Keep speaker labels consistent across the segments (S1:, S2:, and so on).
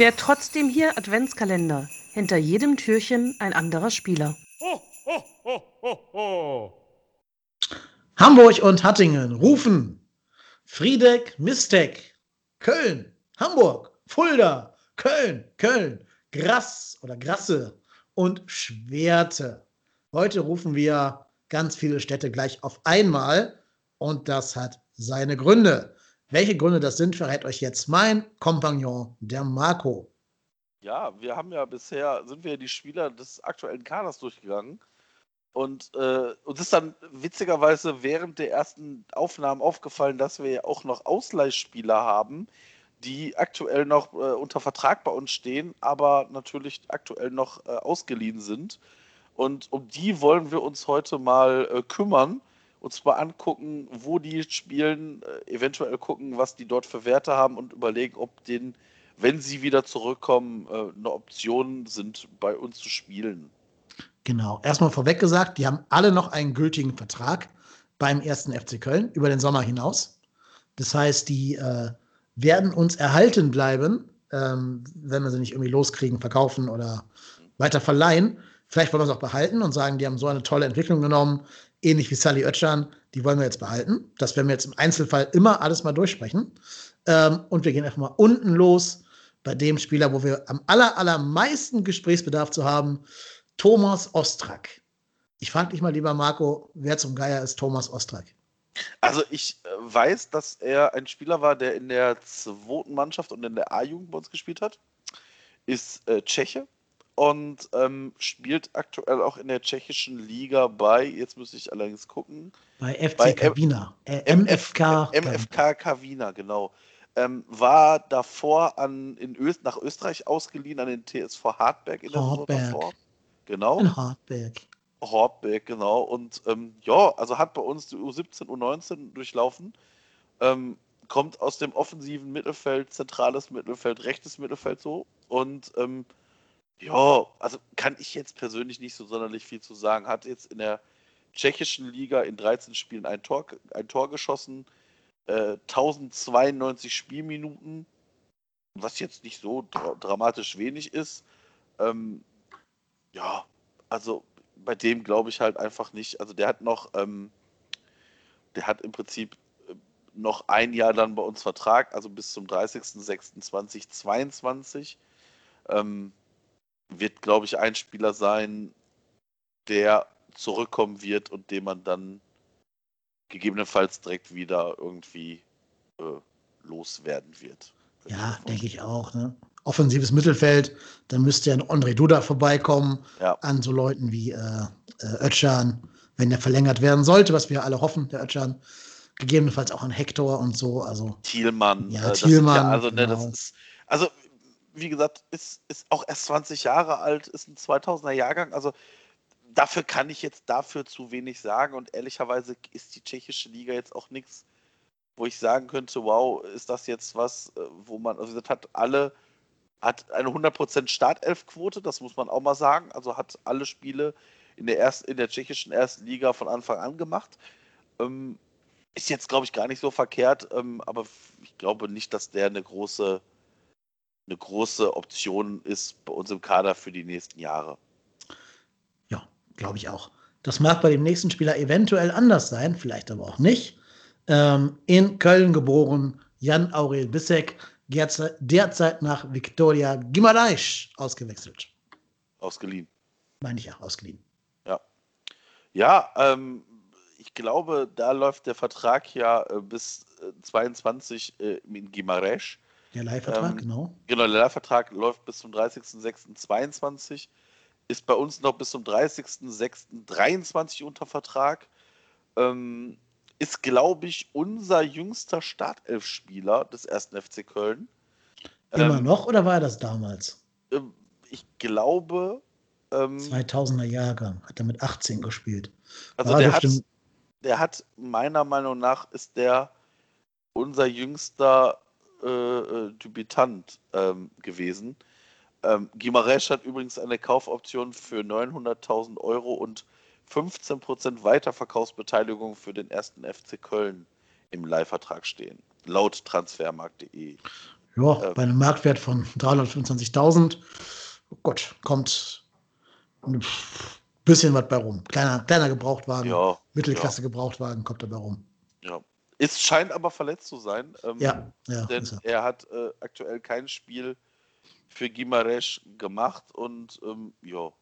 S1: Wer trotzdem hier Adventskalender. Hinter jedem Türchen ein anderer Spieler. Ho, ho, ho,
S2: ho, ho. Hamburg und Hattingen rufen. Friedeck, Mistek. Köln, Hamburg, Fulda, Köln, Köln, Grass oder Grasse und Schwerte. Heute rufen wir ganz viele Städte gleich auf einmal und das hat seine Gründe. Welche Gründe das sind, verrät euch jetzt mein Kompagnon, der Marco.
S3: Ja, wir haben ja bisher, sind wir die Spieler des aktuellen Kaders durchgegangen. Und äh, uns ist dann witzigerweise während der ersten Aufnahmen aufgefallen, dass wir ja auch noch Ausleihspieler haben, die aktuell noch äh, unter Vertrag bei uns stehen, aber natürlich aktuell noch äh, ausgeliehen sind. Und um die wollen wir uns heute mal äh, kümmern uns mal angucken, wo die spielen, äh, eventuell gucken, was die dort für Werte haben und überlegen, ob den, wenn sie wieder zurückkommen, äh, eine Option sind, bei uns zu spielen.
S2: Genau. Erstmal vorweg gesagt, die haben alle noch einen gültigen Vertrag beim ersten FC Köln über den Sommer hinaus. Das heißt, die äh, werden uns erhalten bleiben, ähm, wenn wir sie nicht irgendwie loskriegen, verkaufen oder weiter verleihen. Vielleicht wollen wir es auch behalten und sagen, die haben so eine tolle Entwicklung genommen, ähnlich wie Sally Oetschan, die wollen wir jetzt behalten. Das werden wir jetzt im Einzelfall immer alles mal durchsprechen. Ähm, und wir gehen einfach mal unten los bei dem Spieler, wo wir am aller, allermeisten Gesprächsbedarf zu haben, Thomas Ostrak. Ich frage dich mal, lieber Marco, wer zum Geier ist Thomas Ostrak?
S3: Also ich äh, weiß, dass er ein Spieler war, der in der zweiten Mannschaft und in der A-Jugend bei uns gespielt hat. Ist äh, Tscheche, und ähm, spielt aktuell auch in der tschechischen Liga bei, jetzt müsste ich allerdings gucken.
S2: Bei FC bei Kavina.
S3: Äh, MFK. MFK Kavina, genau. Ähm, war davor an, in Öst, nach Österreich ausgeliehen an den TSV Hartberg in der
S2: Hartberg. davor.
S3: Genau.
S2: In Hartberg.
S3: Hartberg, genau. Und ähm, ja, also hat bei uns die U17, U19 durchlaufen. Ähm, kommt aus dem offensiven Mittelfeld, zentrales Mittelfeld, rechtes Mittelfeld so. Und ähm, ja, also kann ich jetzt persönlich nicht so sonderlich viel zu sagen. Hat jetzt in der tschechischen Liga in 13 Spielen ein Tor, ein Tor geschossen, äh, 1092 Spielminuten, was jetzt nicht so dra dramatisch wenig ist. Ähm, ja, also bei dem glaube ich halt einfach nicht. Also der hat noch, ähm, der hat im Prinzip äh, noch ein Jahr dann bei uns Vertrag, also bis zum 30.06.2022. Ähm, wird, glaube ich, ein Spieler sein, der zurückkommen wird und den man dann gegebenenfalls direkt wieder irgendwie äh, loswerden wird.
S2: Ja, denke ich auch. Ne? Offensives Mittelfeld, dann müsste ja ein André Duda vorbeikommen ja. an so Leuten wie äh, äh, Özcan, wenn der verlängert werden sollte, was wir alle hoffen, der Özcan. Gegebenenfalls auch ein Hector und so. Also,
S3: Thielmann.
S2: Ja, äh, Thielmann. Ja,
S3: also, ne, genau. ist, also wie gesagt, ist, ist auch erst 20 Jahre alt, ist ein 2000er Jahrgang. Also dafür kann ich jetzt dafür zu wenig sagen. Und ehrlicherweise ist die tschechische Liga jetzt auch nichts, wo ich sagen könnte, wow, ist das jetzt was, äh, wo man, also das hat alle, hat eine 100% Startelfquote, das muss man auch mal sagen. Also hat alle Spiele in der, erst, in der tschechischen ersten Liga von Anfang an gemacht. Ähm, ist jetzt, glaube ich, gar nicht so verkehrt, ähm, aber ich glaube nicht, dass der eine große eine große Option ist bei uns im Kader für die nächsten Jahre.
S2: Ja, glaube ich auch. Das mag bei dem nächsten Spieler eventuell anders sein, vielleicht aber auch nicht. Ähm, in Köln geboren, Jan Aurel Bissek, derzeit nach Viktoria Gimareisch ausgewechselt.
S3: Ausgeliehen.
S2: Meine ich ja, ausgeliehen.
S3: Ja. Ja, ähm, ich glaube, da läuft der Vertrag ja äh, bis äh, 22 äh, in Gimaresch.
S2: Der Leihvertrag, ähm, genau.
S3: Genau, der Leihvertrag läuft bis zum 30.06.22, ist bei uns noch bis zum 30.06.23 unter Vertrag. Ähm, ist, glaube ich, unser jüngster Startelfspieler des ersten FC Köln.
S2: Immer ähm, noch oder war das damals?
S3: Ähm, ich glaube.
S2: 2000er ähm, Jahrgang, hat er mit 18 gespielt.
S3: Also der hat, der hat meiner Meinung nach ist der unser jüngster äh, äh, Dubitant ähm, gewesen. Ähm, Gimaresch hat übrigens eine Kaufoption für 900.000 Euro und 15% Weiterverkaufsbeteiligung für den ersten FC Köln im Leihvertrag stehen, laut transfermarkt.de.
S2: Ja, Ja, ähm, bei einem Marktwert von 325.000, oh Gott, kommt ein bisschen was bei rum. Kleiner, kleiner Gebrauchtwagen, ja, Mittelklasse ja. Gebrauchtwagen kommt dabei rum.
S3: Es scheint aber verletzt zu sein.
S2: Ähm, ja, ja.
S3: Denn er. er. hat äh, aktuell kein Spiel für Gimaresch gemacht und ähm, ja,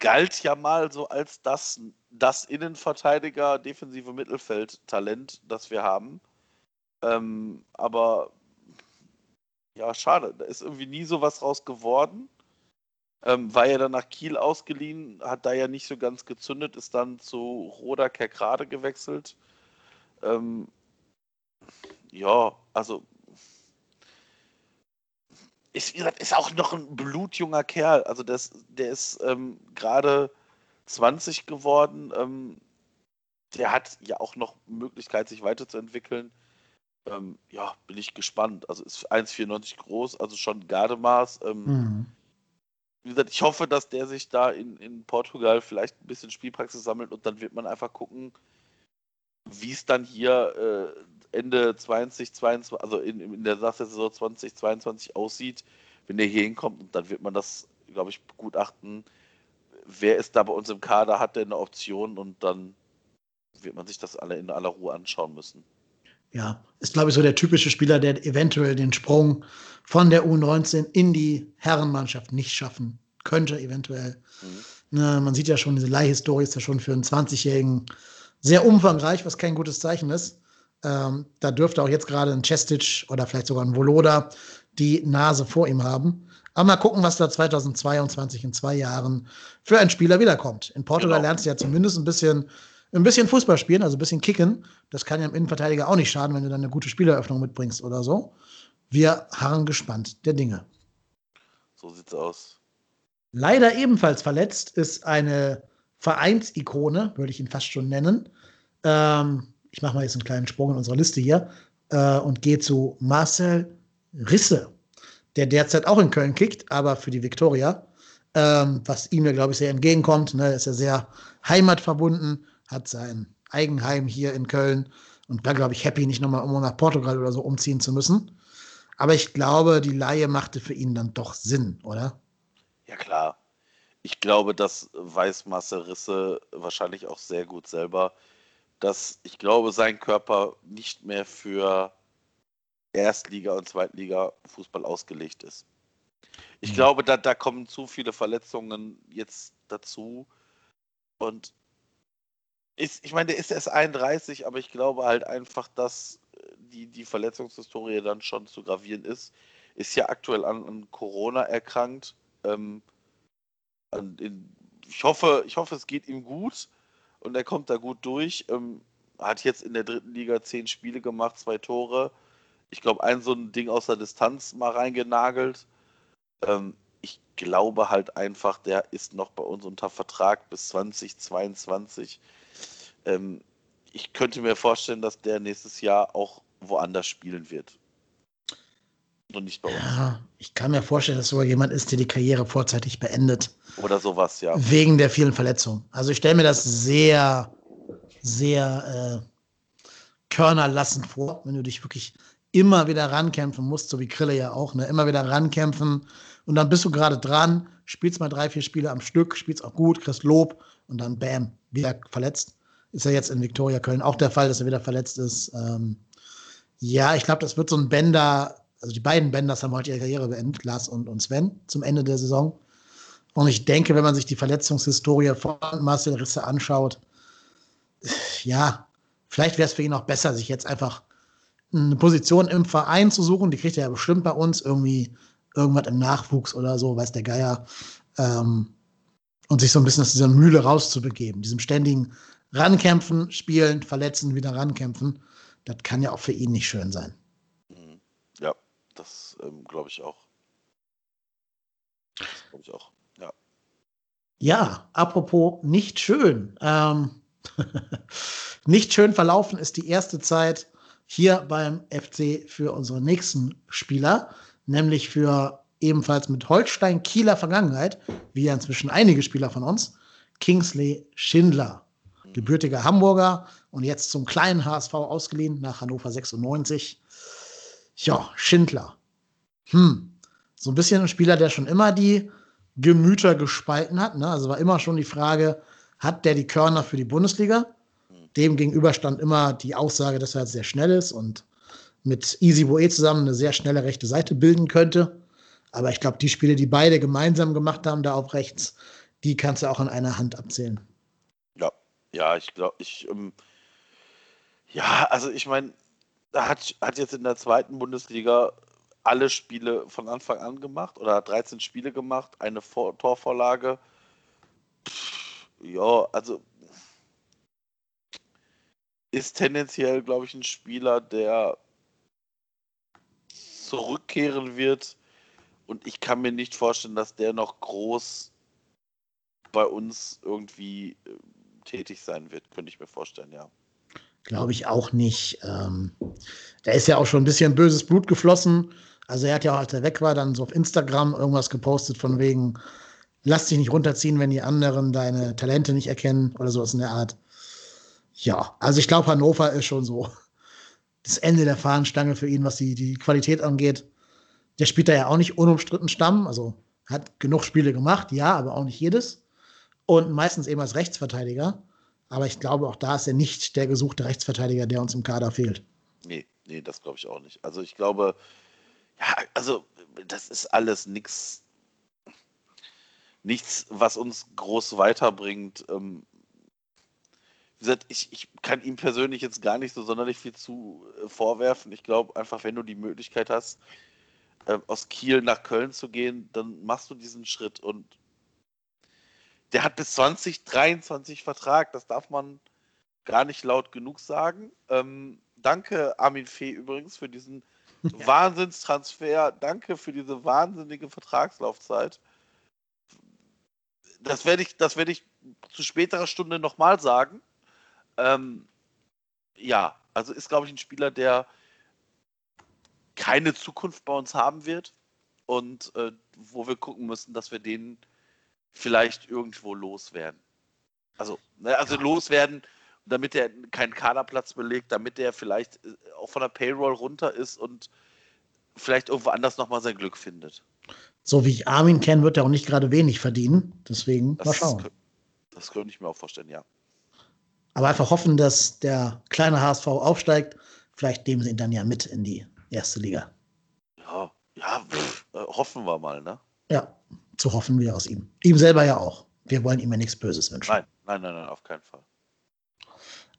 S3: galt ja mal so als das, das Innenverteidiger, defensive Mittelfeld-Talent, das wir haben. Ähm, aber ja, schade, da ist irgendwie nie so was raus geworden. Ähm, war ja dann nach Kiel ausgeliehen, hat da ja nicht so ganz gezündet, ist dann zu Roda Kerkrade gewechselt. Ähm, ja, also ist, ist auch noch ein blutjunger Kerl. Also das, der ist ähm, gerade 20 geworden. Ähm, der hat ja auch noch Möglichkeit, sich weiterzuentwickeln. Ähm, ja, bin ich gespannt. Also ist 1,94 groß, also schon Gardemaß. Ähm, mhm. Wie gesagt, ich hoffe, dass der sich da in, in Portugal vielleicht ein bisschen Spielpraxis sammelt und dann wird man einfach gucken, wie es dann hier äh, Ende 2022, also in, in der Saison 2022 aussieht, wenn der hier hinkommt. Und dann wird man das, glaube ich, begutachten. Wer ist da bei uns im Kader, hat der eine Option und dann wird man sich das alle in aller Ruhe anschauen müssen.
S2: Ja, ist, glaube ich, so der typische Spieler, der eventuell den Sprung von der U19 in die Herrenmannschaft nicht schaffen könnte, eventuell. Mhm. Ne, man sieht ja schon, diese Leihhistorie ist ja schon für einen 20-Jährigen sehr umfangreich, was kein gutes Zeichen ist. Ähm, da dürfte auch jetzt gerade ein Chestic oder vielleicht sogar ein Voloda die Nase vor ihm haben. Aber mal gucken, was da 2022 in zwei Jahren für ein Spieler wiederkommt. In Portugal genau. lernst du ja zumindest ein bisschen, ein bisschen Fußball spielen, also ein bisschen kicken. Das kann ja im Innenverteidiger auch nicht schaden, wenn du dann eine gute Spieleröffnung mitbringst oder so. Wir harren gespannt der Dinge.
S3: So sieht's aus.
S2: Leider ebenfalls verletzt ist eine Vereinsikone, würde ich ihn fast schon nennen. Ähm, ich mache mal jetzt einen kleinen Sprung in unserer Liste hier äh, und gehe zu Marcel Risse, der derzeit auch in Köln kickt, aber für die Viktoria, ähm, was ihm ja, glaube ich, sehr entgegenkommt. Ne? Ist ja sehr heimatverbunden, hat sein Eigenheim hier in Köln und war, glaube ich, happy, nicht nochmal irgendwo nach Portugal oder so umziehen zu müssen. Aber ich glaube, die Laie machte für ihn dann doch Sinn, oder?
S3: Ja, klar. Ich glaube, das weiß Marcel Risse wahrscheinlich auch sehr gut selber dass ich glaube, sein Körper nicht mehr für Erstliga- und Zweitliga-Fußball ausgelegt ist. Ich mhm. glaube, da, da kommen zu viele Verletzungen jetzt dazu. Und ist, ich meine, der ist erst 31, aber ich glaube halt einfach, dass die, die Verletzungshistorie dann schon zu gravieren ist. Ist ja aktuell an, an Corona erkrankt. Ähm, in, ich, hoffe, ich hoffe, es geht ihm gut und er kommt da gut durch. Ähm, hat jetzt in der dritten Liga zehn Spiele gemacht, zwei Tore. Ich glaube, ein so ein Ding aus der Distanz mal reingenagelt. Ähm, ich glaube halt einfach, der ist noch bei uns unter Vertrag bis 2022. Ähm, ich könnte mir vorstellen, dass der nächstes Jahr auch woanders spielen wird. Und nicht bei uns.
S2: Ja, ich kann mir vorstellen, dass sogar jemand ist, der die Karriere vorzeitig beendet.
S3: Oder sowas, ja.
S2: Wegen der vielen Verletzungen. Also ich stelle mir das sehr, sehr äh, körnerlassend vor, wenn du dich wirklich immer wieder rankämpfen musst, so wie Krille ja auch, ne? immer wieder rankämpfen und dann bist du gerade dran, spielst mal drei, vier Spiele am Stück, spielst auch gut, kriegst Lob und dann bam, wieder verletzt. Ist ja jetzt in Viktoria Köln auch der Fall, dass er wieder verletzt ist. Ähm, ja, ich glaube, das wird so ein Bender also die beiden Benders haben heute ihre Karriere beendet, Lars und, und Sven, zum Ende der Saison. Und ich denke, wenn man sich die Verletzungshistorie von Marcel Risse anschaut, ja, vielleicht wäre es für ihn auch besser, sich jetzt einfach eine Position im Verein zu suchen. Die kriegt er ja bestimmt bei uns, irgendwie irgendwas im Nachwuchs oder so, weiß der Geier. Ähm, und sich so ein bisschen aus dieser Mühle rauszubegeben, diesem ständigen Rankämpfen, Spielen, Verletzen, wieder rankämpfen. Das kann ja auch für ihn nicht schön sein.
S3: Das ähm, glaube ich auch. Glaube ich auch, ja.
S2: Ja, apropos nicht schön. Ähm, nicht schön verlaufen ist die erste Zeit hier beim FC für unsere nächsten Spieler, nämlich für ebenfalls mit Holstein Kieler Vergangenheit, wie ja inzwischen einige Spieler von uns, Kingsley Schindler. Gebürtiger Hamburger und jetzt zum kleinen HSV ausgeliehen nach Hannover 96 Ja, Schindler. Hm. So ein bisschen ein Spieler, der schon immer die Gemüter gespalten hat. Ne? Also war immer schon die Frage, hat der die Körner für die Bundesliga? Dem gegenüber stand immer die Aussage, dass er sehr schnell ist und mit Easy Boe zusammen eine sehr schnelle rechte Seite bilden könnte. Aber ich glaube, die Spiele, die beide gemeinsam gemacht haben, da auf rechts, die kannst du auch an einer Hand abzählen.
S3: Ja, ich glaube, ich, ähm, ja, also ich meine, er hat, hat jetzt in der zweiten Bundesliga alle Spiele von Anfang an gemacht oder hat 13 Spiele gemacht, eine Vor Torvorlage. Ja, also ist tendenziell, glaube ich, ein Spieler, der zurückkehren wird. Und ich kann mir nicht vorstellen, dass der noch groß bei uns irgendwie äh, tätig sein wird. Könnte ich mir vorstellen, ja.
S2: Glaube ich auch nicht. Ähm, da ist ja auch schon ein bisschen böses Blut geflossen. Also er hat ja auch, als er weg war, dann so auf Instagram irgendwas gepostet von wegen, lass dich nicht runterziehen, wenn die anderen deine Talente nicht erkennen oder sowas in der Art. Ja, also ich glaube, Hannover ist schon so das Ende der Fahnenstange für ihn, was die, die Qualität angeht. Der spielt da ja auch nicht unumstritten Stamm, also hat genug Spiele gemacht, ja, aber auch nicht jedes. Und meistens eben als Rechtsverteidiger. Aber ich glaube, auch da ist er nicht der gesuchte Rechtsverteidiger, der uns im Kader fehlt.
S3: Nee, nee, das glaube ich auch nicht. Also ich glaube, ja, also das ist alles nichts, nichts, was uns groß weiterbringt. Ähm, wie gesagt, ich, ich kann ihm persönlich jetzt gar nicht so sonderlich viel zu äh, vorwerfen. Ich glaube einfach, wenn du die Möglichkeit hast, äh, aus Kiel nach Köln zu gehen, dann machst du diesen Schritt und der hat bis 2023 Vertrag, das darf man gar nicht laut genug sagen. Ähm, danke, Armin Fee, übrigens, für diesen ja. Wahnsinnstransfer. Danke für diese wahnsinnige Vertragslaufzeit. Das werde ich, das ich zu späterer Stunde nochmal sagen. Ähm, ja, also ist, glaube ich, ein Spieler, der keine Zukunft bei uns haben wird und äh, wo wir gucken müssen, dass wir den vielleicht irgendwo loswerden. Also, ne, also ja. loswerden, damit er keinen Kaderplatz belegt, damit er vielleicht äh, auch von der Payroll runter ist und vielleicht irgendwo anders nochmal sein Glück findet.
S2: So wie ich Armin kenne, wird er auch nicht gerade wenig verdienen. Deswegen das, mal schauen.
S3: Das könnte ich mir auch vorstellen, ja.
S2: Aber einfach hoffen, dass der kleine HSV aufsteigt. Vielleicht nehmen sie ihn dann ja mit in die erste Liga.
S3: Ja, ja, pff, äh, hoffen wir mal, ne?
S2: Ja, zu hoffen wir aus ihm. Ihm selber ja auch. Wir wollen ihm ja nichts Böses wünschen.
S3: Nein, nein, nein, nein, auf keinen Fall.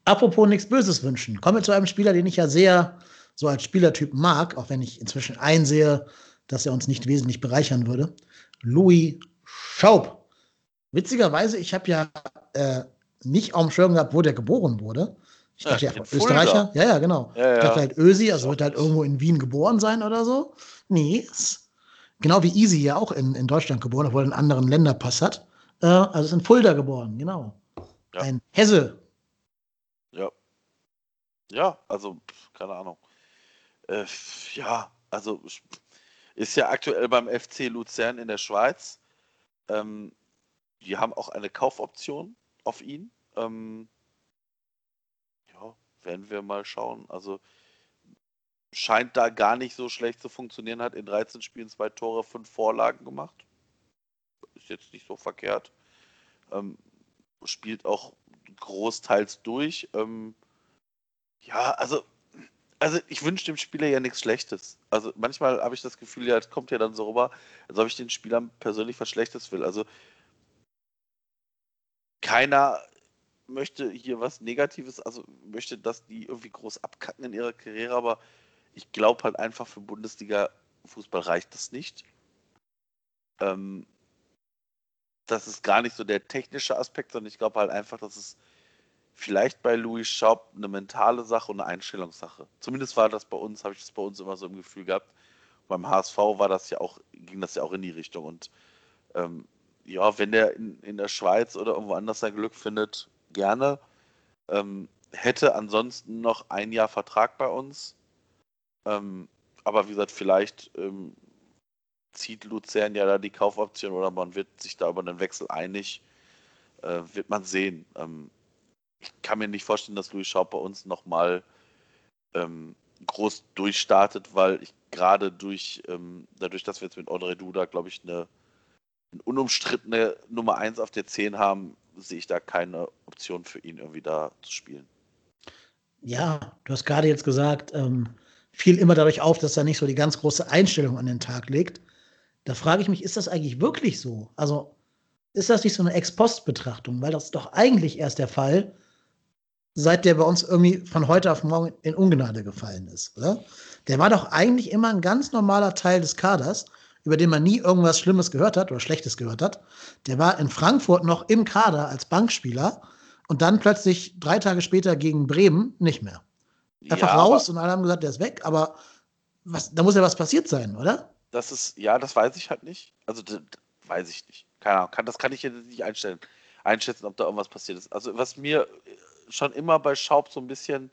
S2: Apropos nichts Böses wünschen. Kommen wir zu einem Spieler, den ich ja sehr so als Spielertyp mag, auch wenn ich inzwischen einsehe, dass er uns nicht wesentlich bereichern würde. Louis Schaub. Witzigerweise, ich habe ja äh, nicht auf dem Schirm gehabt, wo der geboren wurde. Ich dachte ja, ja Österreicher. Ja, ja, genau. Ja, ja. Ich dachte halt Ösi, also wird halt irgendwo in Wien geboren sein oder so. Nee, genau wie Easy ja auch in, in Deutschland geboren, obwohl er einen anderen Länderpass hat. Äh, also ist in Fulda geboren, genau. Ja. Ein Hesse.
S3: Ja. Ja, also, keine Ahnung. Äh, ja, also ist ja aktuell beim FC Luzern in der Schweiz. Ähm, die haben auch eine Kaufoption auf ihn. Ähm, ja, werden wir mal schauen. Also scheint da gar nicht so schlecht zu funktionieren. Hat in 13 Spielen zwei Tore, fünf Vorlagen gemacht. Ist jetzt nicht so verkehrt. Ähm, spielt auch großteils durch. Ähm, ja, also, also ich wünsche dem Spieler ja nichts Schlechtes. Also manchmal habe ich das Gefühl, ja, es kommt ja dann so rüber, als ob ich den Spielern persönlich was Schlechtes will. Also keiner möchte hier was Negatives, also möchte, dass die irgendwie groß abkacken in ihrer Karriere, aber ich glaube halt einfach für Bundesliga-Fußball reicht das nicht. Ähm, das ist gar nicht so der technische Aspekt, sondern ich glaube halt einfach, dass es vielleicht bei Louis Schaub eine mentale Sache und eine Einstellungssache. Zumindest war das bei uns, habe ich das bei uns immer so im Gefühl gehabt. Beim HSV war das ja auch, ging das ja auch in die Richtung. Und ähm, ja, wenn der in, in der Schweiz oder irgendwo anders sein Glück findet, gerne. Ähm, hätte ansonsten noch ein Jahr Vertrag bei uns. Ähm, aber wie gesagt, vielleicht ähm, zieht Luzern ja da die Kaufoption oder man wird sich da über einen Wechsel einig. Äh, wird man sehen. Ähm, ich kann mir nicht vorstellen, dass Louis Schaub bei uns nochmal ähm, groß durchstartet, weil ich gerade durch, ähm, dadurch, dass wir jetzt mit Andre Duda, glaube ich, eine, eine, unumstrittene Nummer 1 auf der 10 haben, sehe ich da keine Option für ihn irgendwie da zu spielen.
S2: Ja, du hast gerade jetzt gesagt, ähm, fiel immer dadurch auf, dass er nicht so die ganz große Einstellung an den Tag legt. Da frage ich mich, ist das eigentlich wirklich so? Also ist das nicht so eine Ex-Post-Betrachtung? Weil das ist doch eigentlich erst der Fall, seit der bei uns irgendwie von heute auf morgen in Ungnade gefallen ist, oder? Der war doch eigentlich immer ein ganz normaler Teil des Kaders, über den man nie irgendwas Schlimmes gehört hat oder Schlechtes gehört hat. Der war in Frankfurt noch im Kader als Bankspieler und dann plötzlich drei Tage später gegen Bremen nicht mehr. Einfach ja, raus und alle haben gesagt, der ist weg, aber was, da muss ja was passiert sein, oder?
S3: Das ist, ja, das weiß ich halt nicht. Also, weiß ich nicht. Keine Ahnung, kann, das kann ich jetzt nicht einstellen, einschätzen, ob da irgendwas passiert ist. Also, was mir schon immer bei Schaub so ein bisschen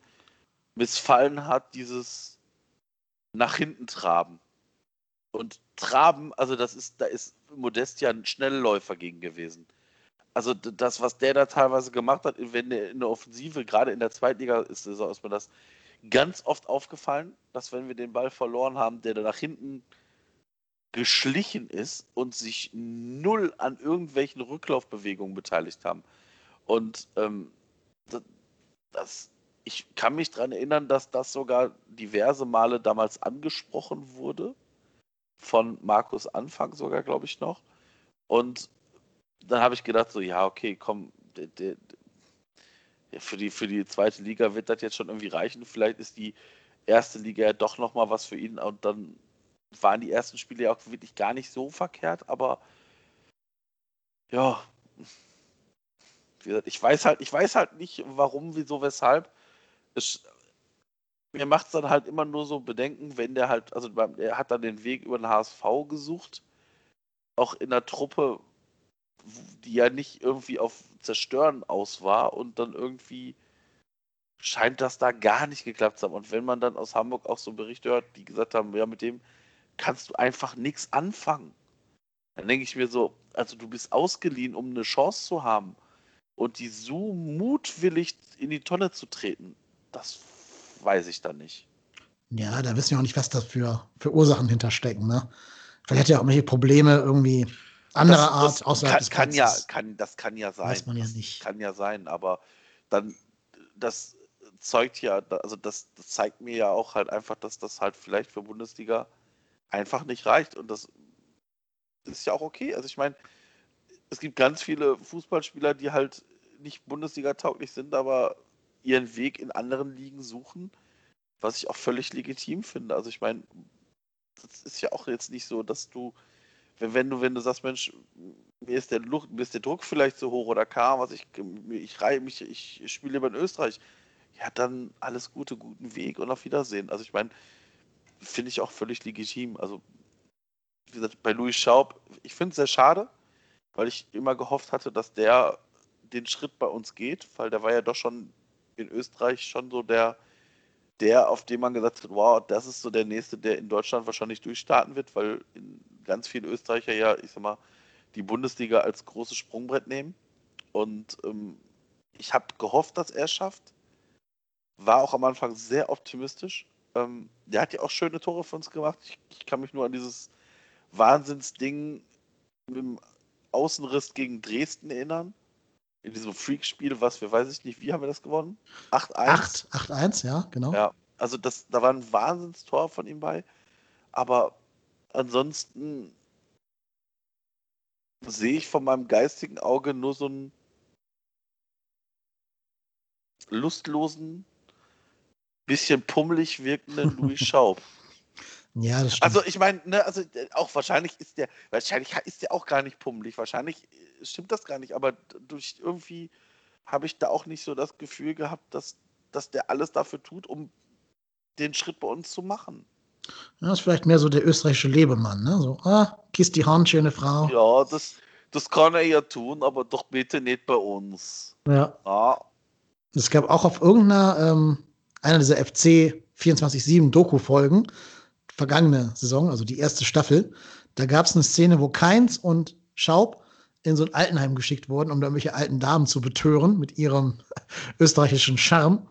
S3: missfallen hat, dieses nach hinten traben. Und traben, also das ist, da ist Modest ja ein Schnellläufer gegen gewesen. Also das, was der da teilweise gemacht hat, wenn der in der Offensive, gerade in der Zweitliga ist, ist mir das ganz oft aufgefallen, dass wenn wir den Ball verloren haben, der da nach hinten geschlichen ist und sich null an irgendwelchen Rücklaufbewegungen beteiligt haben. Und ähm, das, ich kann mich daran erinnern, dass das sogar diverse Male damals angesprochen wurde. Von Markus Anfang sogar, glaube ich, noch. Und dann habe ich gedacht, so, ja, okay, komm, der, der, für, die, für die zweite Liga wird das jetzt schon irgendwie reichen. Vielleicht ist die erste Liga ja doch nochmal was für ihn. Und dann waren die ersten Spiele ja auch wirklich gar nicht so verkehrt, aber ja, ich weiß halt, ich weiß halt nicht, warum, wieso, weshalb. Es, mir macht es dann halt immer nur so Bedenken, wenn der halt, also er hat dann den Weg über den HSV gesucht, auch in der Truppe, die ja nicht irgendwie auf Zerstören aus war und dann irgendwie scheint das da gar nicht geklappt zu haben. Und wenn man dann aus Hamburg auch so Berichte hört, die gesagt haben, ja, mit dem kannst du einfach nichts anfangen. Dann denke ich mir so, also du bist ausgeliehen, um eine Chance zu haben und die so mutwillig in die Tonne zu treten, das weiß ich dann nicht.
S2: Ja, da wissen wir auch nicht, was das für, für Ursachen hinterstecken. Ne? Vielleicht hat er auch irgendwelche Probleme irgendwie anderer das, Art
S3: das außerhalb kann, des kann ja, kann, Das kann ja sein.
S2: Weiß man ja nicht.
S3: Das kann ja sein, aber dann, das zeugt ja, also das, das zeigt mir ja auch halt einfach, dass das halt vielleicht für Bundesliga einfach nicht reicht. Und das ist ja auch okay. Also ich meine, es gibt ganz viele Fußballspieler, die halt nicht Bundesliga-tauglich sind, aber ihren Weg in anderen Ligen suchen, was ich auch völlig legitim finde. Also ich meine, das ist ja auch jetzt nicht so, dass du, wenn, wenn du, wenn du sagst, Mensch, mir ist der Luft, mir ist der Druck vielleicht zu hoch oder kam, was ich, ich reihe mich, ich spiele lieber in Österreich, ja, dann alles Gute, guten Weg und auf Wiedersehen. Also ich meine, finde ich auch völlig legitim. Also, wie gesagt, bei Louis Schaub, ich finde es sehr schade, weil ich immer gehofft hatte, dass der den Schritt bei uns geht, weil der war ja doch schon in Österreich schon so der, der, auf dem man gesagt hat, wow, das ist so der nächste, der in Deutschland wahrscheinlich durchstarten wird, weil ganz viele Österreicher ja, ich sag mal, die Bundesliga als großes Sprungbrett nehmen. Und ähm, ich habe gehofft, dass er es schafft. War auch am Anfang sehr optimistisch. Ähm, der hat ja auch schöne Tore für uns gemacht. Ich, ich kann mich nur an dieses Wahnsinnsding mit dem Außenriss gegen Dresden erinnern in diesem Freak-Spiel, was wir, weiß ich nicht, wie haben wir das gewonnen?
S2: 8-1? 8-1, ja, genau.
S3: Ja, also das, da war ein Wahnsinnstor von ihm bei. Aber ansonsten sehe ich von meinem geistigen Auge nur so einen lustlosen, bisschen pummelig wirkenden Louis Schaub.
S2: Ja, das
S3: stimmt. Also ich meine, ne, also äh, auch wahrscheinlich ist der, wahrscheinlich ist der auch gar nicht pummelig. Wahrscheinlich äh, stimmt das gar nicht, aber durch irgendwie habe ich da auch nicht so das Gefühl gehabt, dass, dass der alles dafür tut, um den Schritt bei uns zu machen.
S2: Ja, das ist vielleicht mehr so der österreichische Lebemann, ne? So, ah, kiss die Hand, schöne Frau.
S3: Ja, das, das kann er ja tun, aber doch bitte nicht bei uns.
S2: Ja. ja. Es gab auch auf irgendeiner, ähm, einer dieser FC 24-7 Doku-Folgen, vergangene Saison, also die erste Staffel, da gab es eine Szene, wo Keins und Schaub in so ein Altenheim geschickt wurden, um da irgendwelche alten Damen zu betören mit ihrem österreichischen Charme.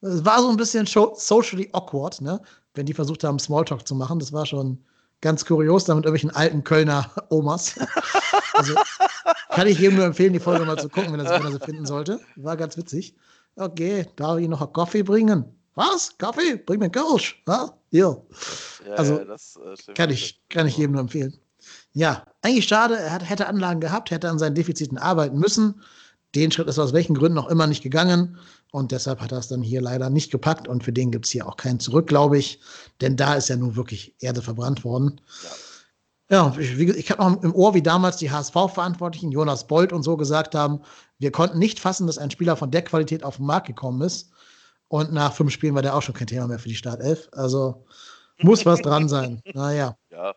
S2: es war so ein bisschen socially awkward, ne? Wenn die versucht haben, Smalltalk zu machen. Das war schon ganz kurios, da mit irgendwelchen alten Kölner Omas. Also kann ich jedem nur empfehlen, die Folge mal zu gucken, wenn er, wenn er sie finden sollte. War ganz witzig. Okay, darf ich noch einen Kaffee bringen? Was? Kaffee? Bring mir Kölsch. Ja. Ja, also, das, äh, kann, ich, kann ich jedem nur empfehlen. Ja, eigentlich schade. Er hat, hätte Anlagen gehabt, hätte an seinen Defiziten arbeiten müssen. Den Schritt ist aus welchen Gründen auch immer nicht gegangen. Und deshalb hat er es dann hier leider nicht gepackt. Und für den gibt es hier auch keinen zurück, glaube ich. Denn da ist ja nun wirklich Erde verbrannt worden. Ja. Ja, ich, ich habe noch im Ohr, wie damals die HSV-Verantwortlichen, Jonas Bold und so gesagt haben, wir konnten nicht fassen, dass ein Spieler von der Qualität auf den Markt gekommen ist. Und nach fünf Spielen war der auch schon kein Thema mehr für die Startelf. Also muss was dran sein. Naja. Ja.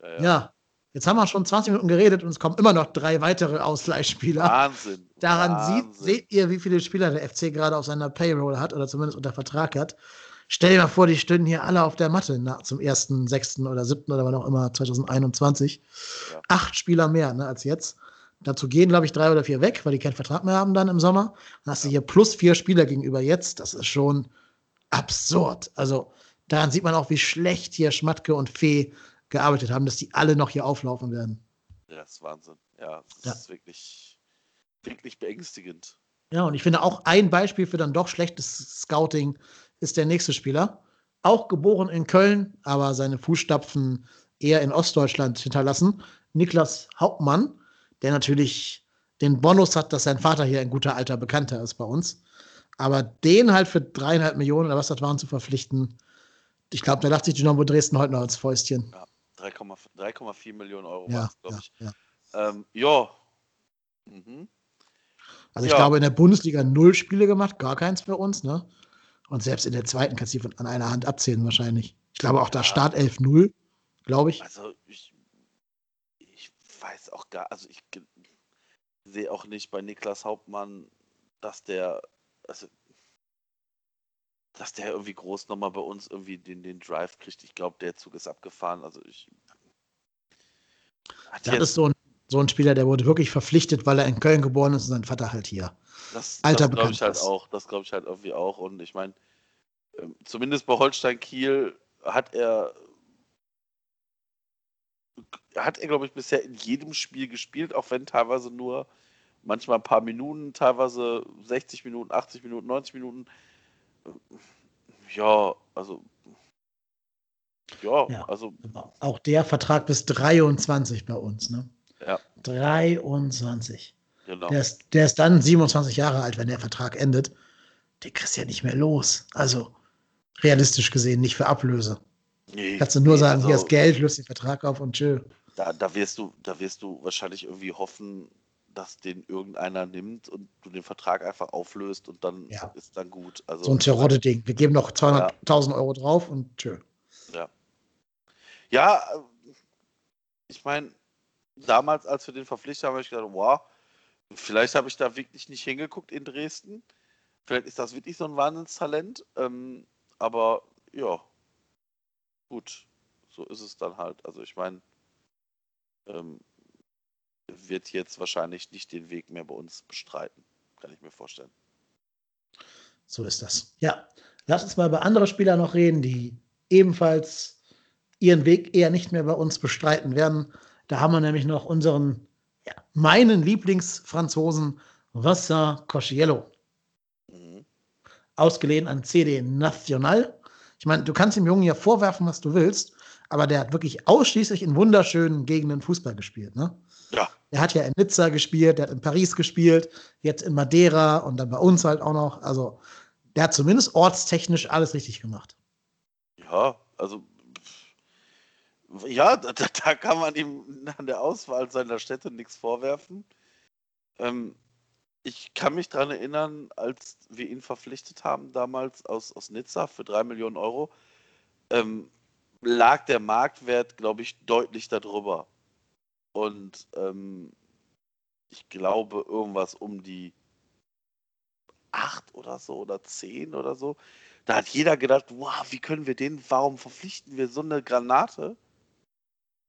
S2: Ja, ja. ja. Jetzt haben wir schon 20 Minuten geredet und es kommen immer noch drei weitere Ausleihspieler.
S3: Wahnsinn.
S2: Daran
S3: Wahnsinn.
S2: Sieht, seht ihr, wie viele Spieler der FC gerade auf seiner Payroll hat oder zumindest unter Vertrag hat. Stell dir mal vor, die stünden hier alle auf der Matte na, zum ersten, sechsten oder siebten oder wann auch immer 2021. Ja. Acht Spieler mehr ne, als jetzt. Dazu gehen, glaube ich, drei oder vier weg, weil die keinen Vertrag mehr haben dann im Sommer. Dann hast du hier plus vier Spieler gegenüber jetzt. Das ist schon absurd. Also daran sieht man auch, wie schlecht hier Schmatke und Fee gearbeitet haben, dass die alle noch hier auflaufen werden.
S3: Ja, das ist Wahnsinn. Ja, das ja. ist wirklich, wirklich beängstigend.
S2: Ja, und ich finde auch ein Beispiel für dann doch schlechtes Scouting ist der nächste Spieler. Auch geboren in Köln, aber seine Fußstapfen eher in Ostdeutschland hinterlassen. Niklas Hauptmann, der natürlich den Bonus hat, dass sein Vater hier ein guter alter Bekannter ist bei uns. Aber den halt für dreieinhalb Millionen oder was das waren zu verpflichten, ich glaube, da dachte sich Dynamo Dresden heute noch als Fäustchen.
S3: Ja. 3,4 Millionen Euro ja, glaube ich. Ja. Ähm, ja.
S2: Mhm. Also ich glaube, in der Bundesliga null Spiele gemacht, gar keins für uns, ne? Und selbst in der zweiten kannst du an einer Hand abzählen wahrscheinlich. Ich glaube auch da Startelf 0, glaube ich.
S3: Also ich, ich weiß auch gar, also ich sehe auch nicht bei Niklas Hauptmann, dass der, also dass der irgendwie groß nochmal bei uns irgendwie den, den Drive kriegt. Ich glaube, der Zug ist abgefahren. Also ich.
S2: Das ist so ein, so ein Spieler, der wurde wirklich verpflichtet, weil er in Köln geboren ist und sein Vater halt hier.
S3: Das, Alter das glaube ich halt auch. Das glaube ich halt irgendwie auch. Und ich meine, ähm, zumindest bei Holstein Kiel hat er hat er, glaube ich, bisher in jedem Spiel gespielt, auch wenn teilweise nur manchmal ein paar Minuten, teilweise 60 Minuten, 80 Minuten, 90 Minuten. Ja, also.
S2: Ja, ja, also. Auch der Vertrag bis 23 bei uns, ne?
S3: Ja.
S2: 23. Genau. Der ist, der ist dann 27 Jahre alt, wenn der Vertrag endet. Den kriegst du ja nicht mehr los. Also, realistisch gesehen, nicht für Ablöse. Nee, Kannst du nur nee, sagen, also, hier ist Geld, löst den Vertrag auf und chill.
S3: Da, da, wirst du, da wirst du wahrscheinlich irgendwie hoffen, dass den irgendeiner nimmt und du den Vertrag einfach auflöst und dann ja. ist dann gut. Also,
S2: so ein Terodde-Ding. Wir geben noch 200.000 ja. Euro drauf und tschö.
S3: Ja. Ja, ich meine, damals, als wir den verpflichtet haben, habe ich gedacht, wow, vielleicht habe ich da wirklich nicht hingeguckt in Dresden. Vielleicht ist das wirklich so ein Wahnsinnstalent. Ähm, aber ja, gut, so ist es dann halt. Also ich meine, ähm, wird jetzt wahrscheinlich nicht den Weg mehr bei uns bestreiten. Kann ich mir vorstellen.
S2: So ist das. Ja, lass uns mal über andere Spieler noch reden, die ebenfalls ihren Weg eher nicht mehr bei uns bestreiten werden. Da haben wir nämlich noch unseren, ja, meinen Lieblingsfranzosen, Vincent Cosciello. Mhm. Ausgeliehen an CD National. Ich meine, du kannst dem Jungen ja vorwerfen, was du willst, aber der hat wirklich ausschließlich in wunderschönen Gegenden Fußball gespielt. Ne?
S3: Ja.
S2: Er hat ja in Nizza gespielt, der hat in Paris gespielt, jetzt in Madeira und dann bei uns halt auch noch. Also, der hat zumindest ortstechnisch alles richtig gemacht.
S3: Ja, also ja, da, da, kann man ihm an der Auswahl seiner Städte nichts vorwerfen. Ähm, ich kann mich daran erinnern, als wir ihn verpflichtet haben, damals aus, aus Nizza für drei Millionen Euro, ähm, lag der Marktwert, glaube ich, deutlich darüber. Und ähm, ich glaube, irgendwas um die acht oder so oder zehn oder so. Da hat jeder gedacht, wow, wie können wir den, warum verpflichten wir so eine Granate?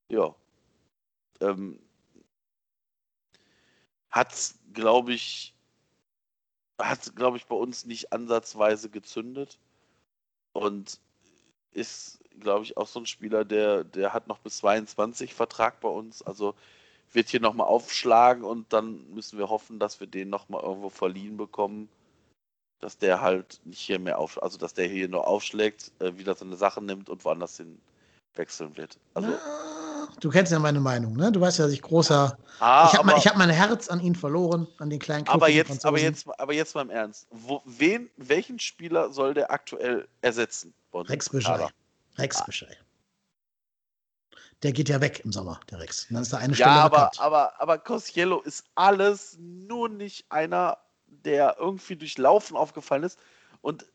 S3: Ja. Ähm, hat, glaube ich, hat, glaube ich, bei uns nicht ansatzweise gezündet. Und ist, glaube ich, auch so ein Spieler, der, der hat noch bis 22 Vertrag bei uns. Also wird hier nochmal aufschlagen und dann müssen wir hoffen, dass wir den nochmal irgendwo verliehen bekommen. Dass der halt nicht hier mehr auf, also dass der hier nur aufschlägt, äh, wieder seine Sachen nimmt und woanders hin wechseln wird. Also,
S2: Ah, Du kennst ja meine Meinung, ne? Du weißt ja, dass ich großer.
S3: ah,
S2: ich habe
S3: aber,
S2: mein, hab mein Herz an ihn verloren, an den kleinen
S3: aber,
S2: knuffigen
S3: jetzt, aber, jetzt, aber jetzt mal im Ernst. Wo, wen, welchen Spieler soll der aktuell ersetzen?
S2: Rex Bischei. Rex Bischei. Der geht ja weg im Sommer, der Rex. Und dann ist da eine
S3: Ja,
S2: Stelle
S3: aber,
S2: vakant.
S3: aber, aber Cosiello ist alles, nur nicht einer, der irgendwie durch Laufen aufgefallen ist. Und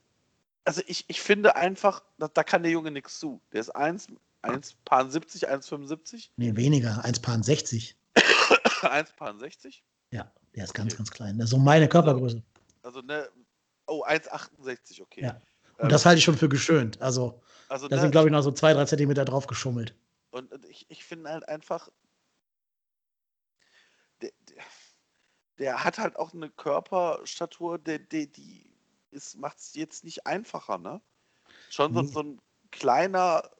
S3: also ich, ich finde einfach, da, da kann der Junge nichts zu. Der ist 1, 1,70, 1,75,
S2: Nee, weniger. 1,60.
S3: 1,60.
S2: Ja, der ist ganz,
S3: Okay.
S2: ganz klein. Das ist so meine Körpergröße.
S3: Also ne, oh, 1,68, okay.
S2: Ja. Und
S3: Ähm,
S2: das halte ich schon für geschönt. Also,
S3: also,
S2: da
S3: ne,
S2: sind, glaube ich, noch so zwei, drei Zentimeter drauf geschummelt.
S3: Und und ich, ich finde halt einfach, der, der, der hat halt auch eine Körperstatur, der, der, die macht es jetzt nicht einfacher, ne? Schon so,
S2: Nee.
S3: so ein kleiner,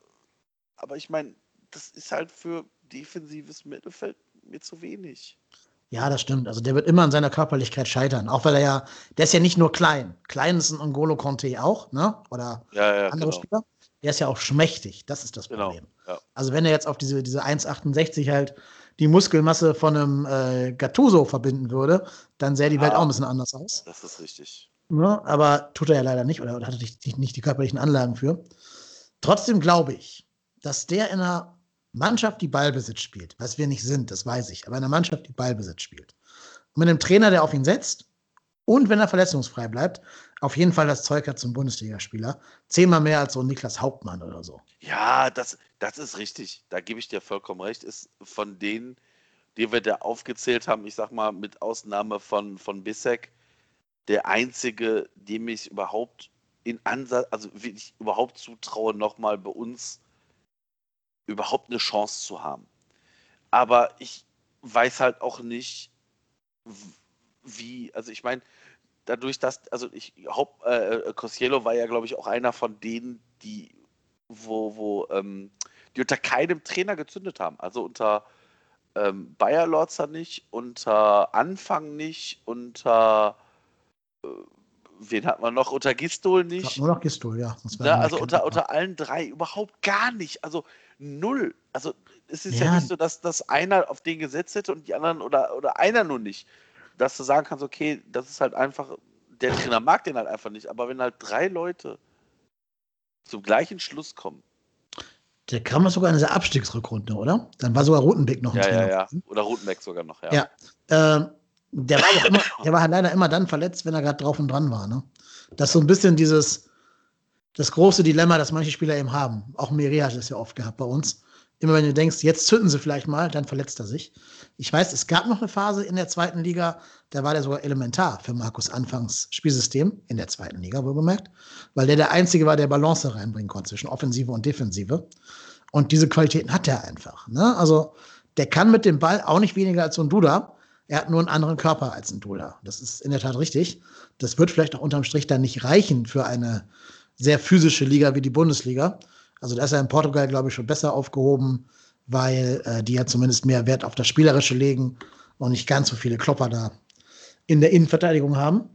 S3: aber ich meine, das ist halt für defensives Mittelfeld mir zu wenig.
S2: Ja, das stimmt. Also der wird immer an seiner Körperlichkeit scheitern. Auch weil er ja, der ist ja nicht nur klein. Klein ist ein Angolo Conte auch, ne? Oder
S3: Ja, ja,
S2: andere
S3: genau.
S2: Spieler. Der ist ja auch schmächtig. Das ist das
S3: Genau.
S2: Problem.
S3: Ja.
S2: Also wenn er jetzt auf diese, diese 1,68 halt die Muskelmasse von einem äh, Gattuso verbinden würde, dann sähe die Welt
S3: Ah.
S2: auch ein bisschen anders aus.
S3: Das ist richtig.
S2: Ne? Aber tut er ja leider nicht oder, oder hat nicht, nicht die körperlichen Anlagen für. Trotzdem glaube ich, dass der in einer Mannschaft, die Ballbesitz spielt, was wir nicht sind, das weiß ich, aber in einer Mannschaft, die Ballbesitz spielt, und mit einem Trainer, der auf ihn setzt und wenn er verletzungsfrei bleibt, auf jeden Fall das Zeug hat zum Bundesligaspieler. Zehnmal mehr als so ein Niklas Hauptmann oder so.
S3: Ja, das, das ist richtig. Da gebe ich dir vollkommen recht. Ist von denen, die wir da aufgezählt haben, ich sag mal, mit Ausnahme von, von Bissek, der einzige, dem ich überhaupt in Ansatz, also wirklich überhaupt zutraue, nochmal bei uns überhaupt eine Chance zu haben. Aber ich weiß halt auch nicht, wie, also ich meine, dadurch, dass, also ich, Haupt, äh, Cosiello war ja, glaube ich, auch einer von denen, die, wo, wo, ähm, die unter keinem Trainer gezündet haben. Also unter ähm, Bayer Lorzer nicht, unter Anfang nicht, unter äh, wen hat man noch? Unter Gistol nicht.
S2: Nur noch Gistol, ja.
S3: Ne,
S2: er
S3: also unter, unter allen drei überhaupt gar nicht. Also null. Also es ist ja,
S2: Ja.
S3: nicht so, dass, dass einer auf den gesetzt hätte und die anderen oder, oder einer nur nicht. Dass du sagen kannst, okay, das ist halt einfach, der Trainer mag den halt einfach nicht. Aber wenn halt drei Leute zum gleichen Schluss kommen,
S2: Der kam doch sogar in dieser Abstiegsrückrunde, oder? Dann war sogar Rotenbeck noch ein
S3: ja, ja,
S2: Trainer.
S3: ja, oder Rotenbeck sogar noch, ja.
S2: Ja. Ähm, der, war ja immer, der war halt leider immer dann verletzt, wenn er gerade drauf und dran war. Ne? Das ist so ein bisschen dieses, das große Dilemma, das manche Spieler eben haben. Auch Miri hat es ja oft gehabt bei uns. Immer wenn du denkst, jetzt zünden sie vielleicht mal, dann verletzt er sich. Ich weiß, es gab noch eine Phase in der zweiten Liga, da war der sogar elementar für Markus Anfangs Spielsystem, in der zweiten Liga wohlgemerkt, weil der der Einzige war, der Balance reinbringen konnte zwischen Offensive und Defensive. Und diese Qualitäten hat er einfach. Ne? Also der kann mit dem Ball auch nicht weniger als so ein Duda. Er hat nur einen anderen Körper als ein Duda. Das ist in der Tat richtig. Das wird vielleicht auch unterm Strich dann nicht reichen für eine sehr physische Liga wie die Bundesliga. Also da ist er in Portugal, glaube ich, schon besser aufgehoben, weil äh, die ja zumindest mehr Wert auf das Spielerische legen und nicht ganz so viele Klopper da in der Innenverteidigung haben.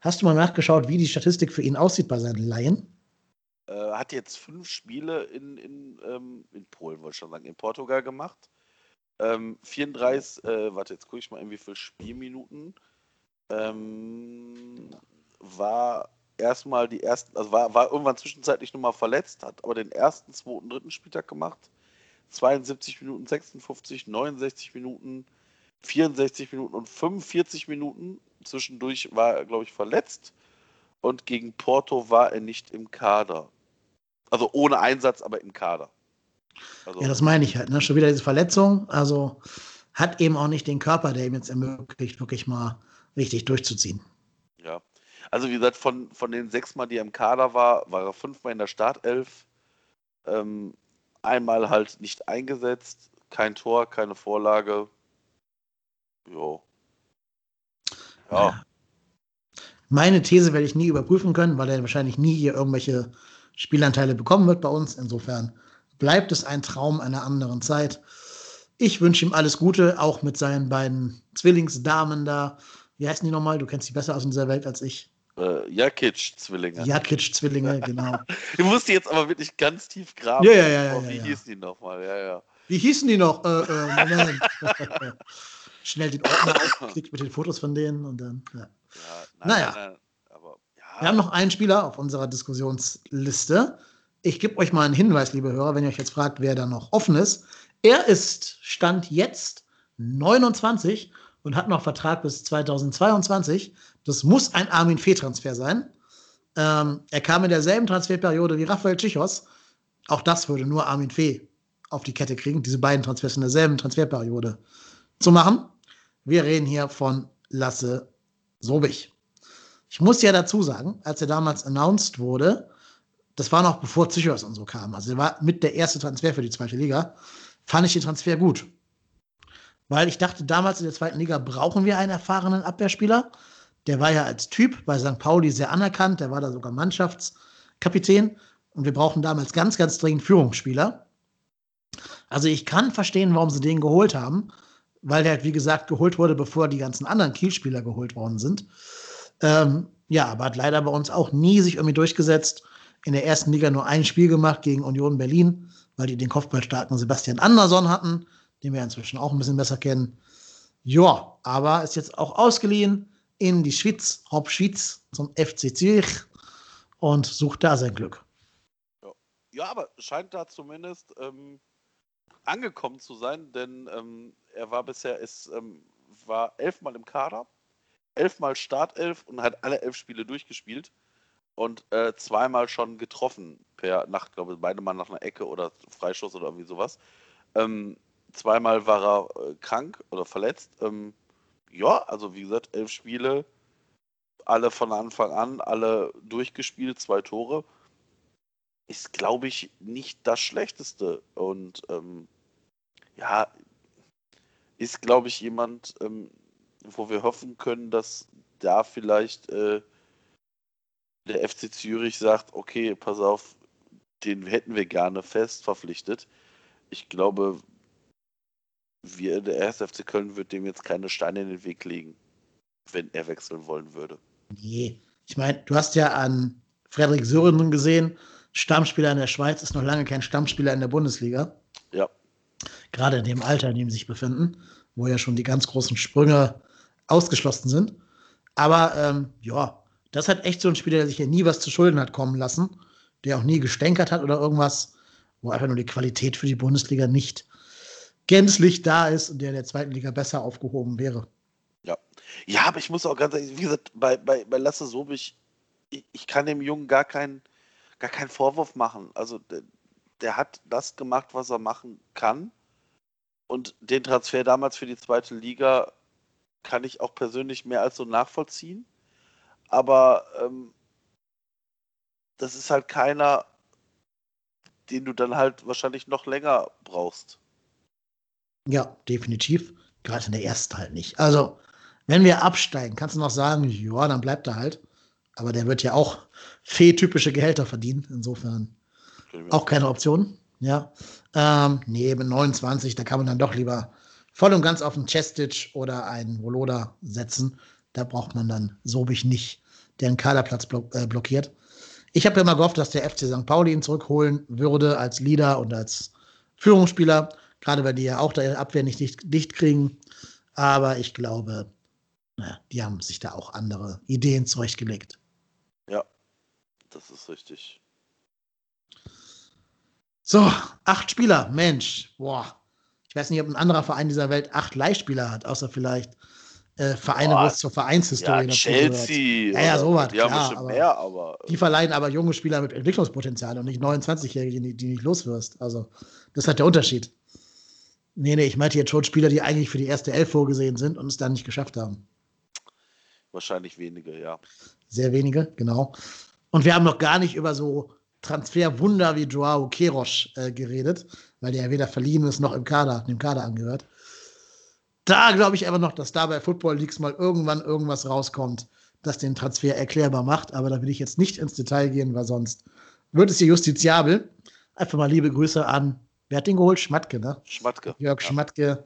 S2: Hast du mal nachgeschaut, wie die Statistik für ihn aussieht bei seinen Laien?
S3: Äh, hat jetzt fünf Spiele in, in, ähm, in Polen, wollte ich schon sagen, in Portugal gemacht. Ähm, 34, äh, warte, jetzt gucke ich mal, wie viele Spielminuten. Ähm, war erstmal die ersten, also war, war irgendwann zwischenzeitlich nochmal verletzt, hat aber den ersten, zweiten, dritten Spieltag gemacht. 72 Minuten, 56, 69 Minuten, 64 Minuten und 45 Minuten. Zwischendurch war er, glaube ich, verletzt. Und gegen Porto war er nicht im Kader. Also ohne Einsatz, aber im Kader. Also,
S2: Ja, das meine ich halt. Ne? Schon wieder diese Verletzung. Also hat eben auch nicht den Körper, der ihm jetzt ermöglicht, wirklich mal richtig durchzuziehen.
S3: Also wie gesagt, von, von den sechs Mal, die er im Kader war, war er fünfmal in der Startelf. Ähm, einmal halt nicht eingesetzt, kein Tor, keine Vorlage. Jo. Ja,
S2: Meine These werde ich nie überprüfen können, weil er wahrscheinlich nie hier irgendwelche Spielanteile bekommen wird bei uns. Insofern bleibt es ein Traum einer anderen Zeit. Ich wünsche ihm alles Gute, auch mit seinen beiden Zwillingsdamen da. Wie heißen die nochmal? Du kennst die besser aus dieser Welt als ich.
S3: Äh, Jakic-Zwillinge.
S2: Jakic-Zwillinge, genau.
S3: du musst die jetzt aber wirklich ganz tief graben.
S2: Ja, ja, ja. ja,
S3: wie
S2: ja.
S3: hießen die nochmal? Ja, ja.
S2: Wie hießen die noch? Äh, äh. Schnell den Ordner aufklickt mit den Fotos von denen und dann. Ja.
S3: ja nein,
S2: Naja.
S3: Nein, nein, aber.
S2: Wir haben noch einen Spieler auf unserer Diskussionsliste. Ich gebe euch mal einen Hinweis, liebe Hörer, wenn ihr euch jetzt fragt, wer da noch offen ist. Er ist Stand jetzt 29 und hat noch Vertrag bis 2022. Das muss ein Armin Fee-Transfer sein. Ähm, er kam in derselben Transferperiode wie Rafael Tschichos. Auch das würde nur Armin Fee auf die Kette kriegen, diese beiden Transfers in derselben Transferperiode zu machen. Wir reden hier von Lasse Sobich. Ich muss ja dazu sagen, als er damals announced wurde, das war noch bevor Zichos und so kam, also er war mit der erste Transfer für die zweite Liga, fand ich den Transfer gut. Weil ich dachte, damals in der zweiten Liga brauchen wir einen erfahrenen Abwehrspieler. Der war ja als Typ bei St. Pauli sehr anerkannt, der war da sogar Mannschaftskapitän. Und wir brauchen damals ganz, ganz dringend Führungsspieler. Also ich kann verstehen, warum sie den geholt haben, weil der halt, wie gesagt, geholt wurde, bevor die ganzen anderen Kielspieler geholt worden sind. Ähm, ja, aber hat leider bei uns auch nie sich irgendwie durchgesetzt. In der ersten Liga nur ein Spiel gemacht gegen Union Berlin, weil die den Kopfballstarken Sebastian Andersson hatten, den wir inzwischen auch ein bisschen besser kennen. Ja, aber ist jetzt auch ausgeliehen in die Schweiz, Hauptschweiz, zum FC Zürich und sucht da sein Glück.
S3: Ja, aber scheint da zumindest ähm, angekommen zu sein, denn ähm, er war bisher, ist, ähm, war elfmal im Kader, elfmal Startelf und hat alle elf Spiele durchgespielt und äh, zweimal schon getroffen per Nacht, glaube ich, beide mal nach einer Ecke oder Freischuss oder irgendwie sowas. Ähm, zweimal war er äh, krank oder verletzt. Ja, also wie gesagt, elf Spiele, alle von Anfang an, alle durchgespielt, zwei Tore. Ist, glaube ich, nicht das Schlechteste. Und ähm, ja, ist, glaube ich, jemand, ähm, wo wir hoffen können, dass da vielleicht äh, der FC Zürich sagt, okay, pass auf, den hätten wir gerne fest verpflichtet. Ich glaube, wir, der erste FC Köln wird dem jetzt keine Steine in den Weg legen, wenn er wechseln wollen würde.
S2: Nee. Ich meine, du hast ja an Frederik Sörensen gesehen, Stammspieler in der Schweiz ist noch lange kein Stammspieler in der Bundesliga.
S3: Ja.
S2: Gerade in dem Alter, in dem sie sich befinden, wo ja schon die ganz großen Sprünge ausgeschlossen sind. Aber ähm, ja, das hat echt so ein Spieler, der sich ja nie was zu Schulden hat kommen lassen, der auch nie gestänkert hat oder irgendwas, wo einfach nur die Qualität für die Bundesliga nicht gänzlich da ist und der in der zweiten Liga besser aufgehoben wäre.
S3: Ja. Ja, aber ich muss auch ganz ehrlich, wie gesagt, bei, bei, bei Lasse Sobich, ich, ich kann dem Jungen gar keinen gar keinen Vorwurf machen. Also der, der hat das gemacht, was er machen kann. Und den Transfer damals für die zweite Liga kann ich auch persönlich mehr als so nachvollziehen. Aber ähm, das ist halt keiner, den du dann halt wahrscheinlich noch länger brauchst.
S2: Ja, definitiv. Gerade in der ersten halt nicht. Also, wenn wir absteigen, kannst du noch sagen, ja, dann bleibt er halt. Aber der wird ja auch fee-typische Gehälter verdienen. Insofern auch keine Option. Ja. Ähm, nee, mit 29, da kann man dann doch lieber voll und ganz auf einen Chestic oder einen Voloda setzen. Da braucht man dann Sobich nicht, der einen Kaderplatz blo äh, blockiert. Ich habe ja immer gehofft, dass der FC St. Pauli ihn zurückholen würde als Leader und als Führungsspieler. Gerade weil die ja auch der Abwehr nicht dicht, dicht kriegen. Aber ich glaube, naja, die haben sich da auch andere Ideen zurechtgelegt.
S3: Ja, das ist richtig.
S2: So, acht Spieler, Mensch, boah. Ich weiß nicht, ob ein anderer Verein dieser Welt acht Leihspieler hat, außer vielleicht äh, Vereine,
S3: Boah,
S2: wo es zur Vereinshistorie
S3: Ja, Chelsea.
S2: Ja, ja, sowas,
S3: Die haben
S2: klar,
S3: bestimmt
S2: aber-
S3: mehr, aber.
S2: Die verleihen aber junge Spieler mit Entwicklungspotenzial und nicht 29-Jährige, die, die nicht loswirst. Also, das ist halt der Unterschied. Nee, nee, ich meinte jetzt schon Spieler, die eigentlich für die erste Elf vorgesehen sind und es dann nicht geschafft haben.
S3: Wahrscheinlich wenige, ja.
S2: Sehr wenige, genau. Und wir haben noch gar nicht über so Transferwunder wie Joao Queiroz äh, geredet, weil der ja weder verliehen ist noch im Kader, dem Kader angehört. Da glaube ich einfach noch, dass da bei Football Leagues mal irgendwann irgendwas rauskommt, das den Transfer erklärbar macht, aber da will ich jetzt nicht ins Detail gehen, weil sonst wird es hier justiziabel. Einfach mal liebe Grüße an, wer hat den geholt? Schmatke, ne?
S3: Schmatke.
S2: Jörg ja. Schmatke,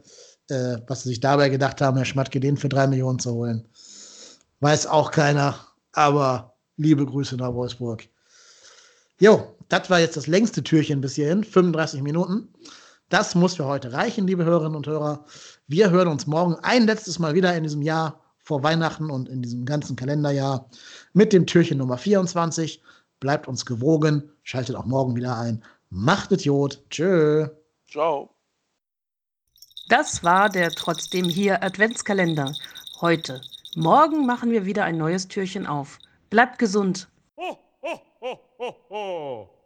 S2: äh, was sie sich dabei gedacht haben, Herr Schmatke, den für drei Millionen zu holen. Weiß auch keiner, aber liebe Grüße nach Wolfsburg. Jo, das war jetzt das längste Türchen bis hierhin, 35 Minuten. Das muss für heute reichen, liebe Hörerinnen und Hörer. Wir hören uns morgen ein letztes Mal wieder in diesem Jahr vor Weihnachten und in diesem ganzen Kalenderjahr mit dem Türchen Nummer 24. Bleibt uns gewogen, schaltet auch morgen wieder ein. Macht Idiot. Tschö.
S3: Ciao.
S1: Das war der trotzdem hier Adventskalender. Heute. Morgen machen wir wieder ein neues Türchen auf. Bleibt gesund. Ho, ho, ho, ho, ho.